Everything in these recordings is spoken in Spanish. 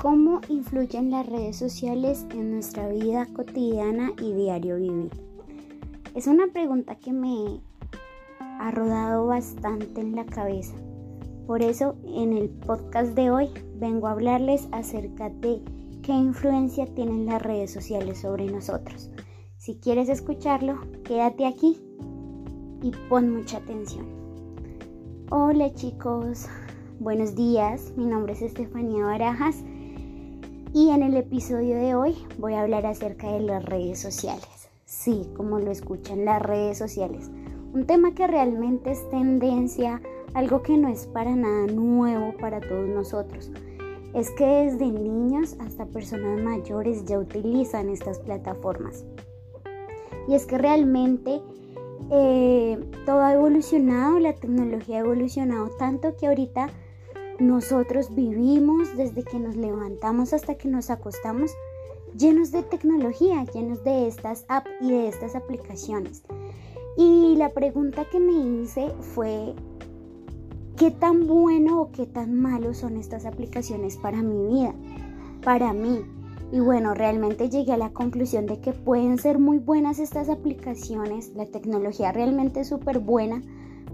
¿Cómo influyen las redes sociales en nuestra vida cotidiana y diario vivir? Es una pregunta que me ha rodado bastante en la cabeza. Por eso en el podcast de hoy vengo a hablarles acerca de qué influencia tienen las redes sociales sobre nosotros. Si quieres escucharlo, quédate aquí y pon mucha atención. Hola chicos, buenos días, mi nombre es Estefanía Barajas y en el episodio de hoy voy a hablar acerca de las redes sociales. Sí, como lo escuchan, las redes sociales. Un tema que realmente es tendencia, algo que no es para nada nuevo para todos nosotros. Es que desde niños hasta personas mayores ya utilizan estas plataformas. Y es que realmente eh, todo ha evolucionado, la tecnología ha evolucionado tanto que ahorita nosotros vivimos desde que nos levantamos hasta que nos acostamos llenos de tecnología, llenos de estas apps y de estas aplicaciones. Y la pregunta que me hice fue, ¿qué tan bueno o qué tan malo son estas aplicaciones para mi vida? Para mí. Y bueno, realmente llegué a la conclusión de que pueden ser muy buenas estas aplicaciones, la tecnología realmente es súper buena,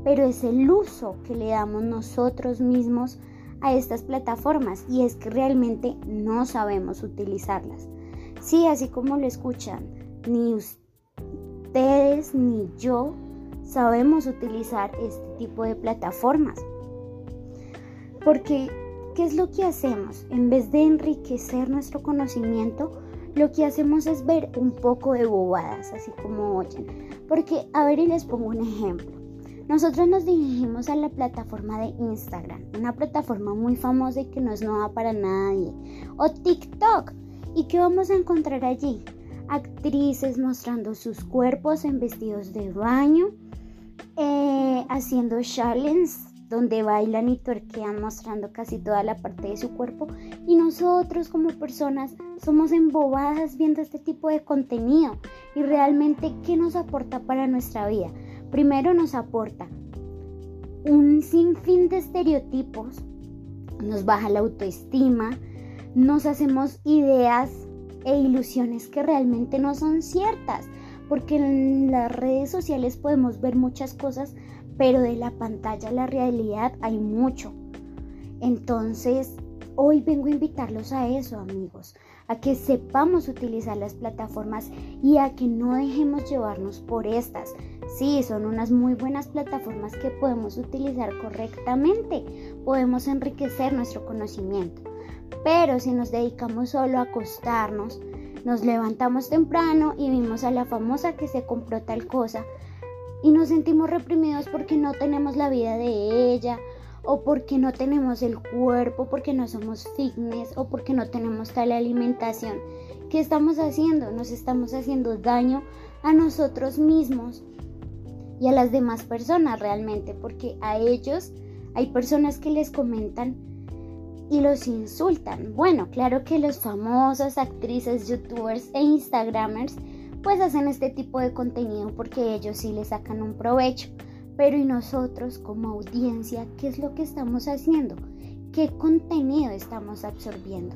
pero es el uso que le damos nosotros mismos a estas plataformas y es que realmente no sabemos utilizarlas. Sí, así como lo escuchan, ni ustedes ni yo sabemos utilizar este tipo de plataformas. Porque, ¿qué es lo que hacemos? En vez de enriquecer nuestro conocimiento, lo que hacemos es ver un poco de bobadas, así como oyen. Porque, a ver, y les pongo un ejemplo. Nosotros nos dirigimos a la plataforma de Instagram, una plataforma muy famosa y que no es nueva para nadie. O TikTok. ¿Y qué vamos a encontrar allí? Actrices mostrando sus cuerpos en vestidos de baño, eh, haciendo challenges donde bailan y tuerquean mostrando casi toda la parte de su cuerpo y nosotros como personas somos embobadas viendo este tipo de contenido y realmente qué nos aporta para nuestra vida. Primero nos aporta un sinfín de estereotipos, nos baja la autoestima, nos hacemos ideas e ilusiones que realmente no son ciertas, porque en las redes sociales podemos ver muchas cosas, pero de la pantalla a la realidad hay mucho. Entonces, hoy vengo a invitarlos a eso, amigos, a que sepamos utilizar las plataformas y a que no dejemos llevarnos por estas. Sí, son unas muy buenas plataformas que podemos utilizar correctamente, podemos enriquecer nuestro conocimiento. Pero si nos dedicamos solo a acostarnos, nos levantamos temprano y vimos a la famosa que se compró tal cosa y nos sentimos reprimidos porque no tenemos la vida de ella o porque no tenemos el cuerpo, porque no somos fitness o porque no tenemos tal alimentación. ¿Qué estamos haciendo? Nos estamos haciendo daño a nosotros mismos y a las demás personas realmente, porque a ellos hay personas que les comentan y los insultan. Bueno, claro que los famosos actrices, youtubers e instagramers pues hacen este tipo de contenido porque ellos sí le sacan un provecho. Pero ¿y nosotros como audiencia qué es lo que estamos haciendo? ¿Qué contenido estamos absorbiendo?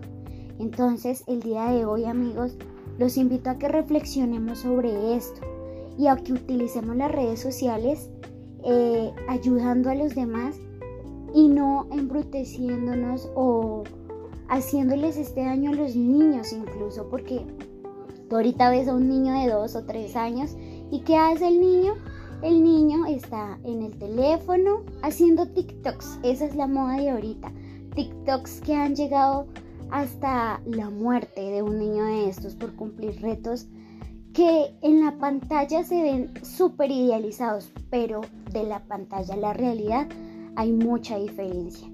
Entonces, el día de hoy, amigos, los invito a que reflexionemos sobre esto y a que utilicemos las redes sociales eh, ayudando a los demás y no embruteciéndonos o haciéndoles este daño a los niños incluso, porque tú ahorita ves a un niño de dos o tres años y ¿qué hace el niño? El niño está en el teléfono haciendo TikToks. Esa es la moda de ahorita. TikToks que han llegado hasta la muerte de un niño de estos por cumplir retos que en la pantalla se ven súper idealizados, pero de la pantalla a la realidad hay mucha diferencia.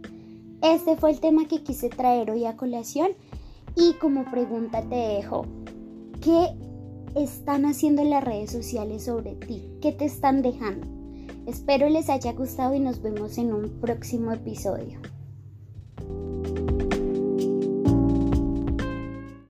Este fue el tema que quise traer hoy a colación y como pregunta te dejo, ¿qué están haciendo las redes sociales sobre ti? ¿Qué te están dejando? Espero les haya gustado y nos vemos en un próximo episodio.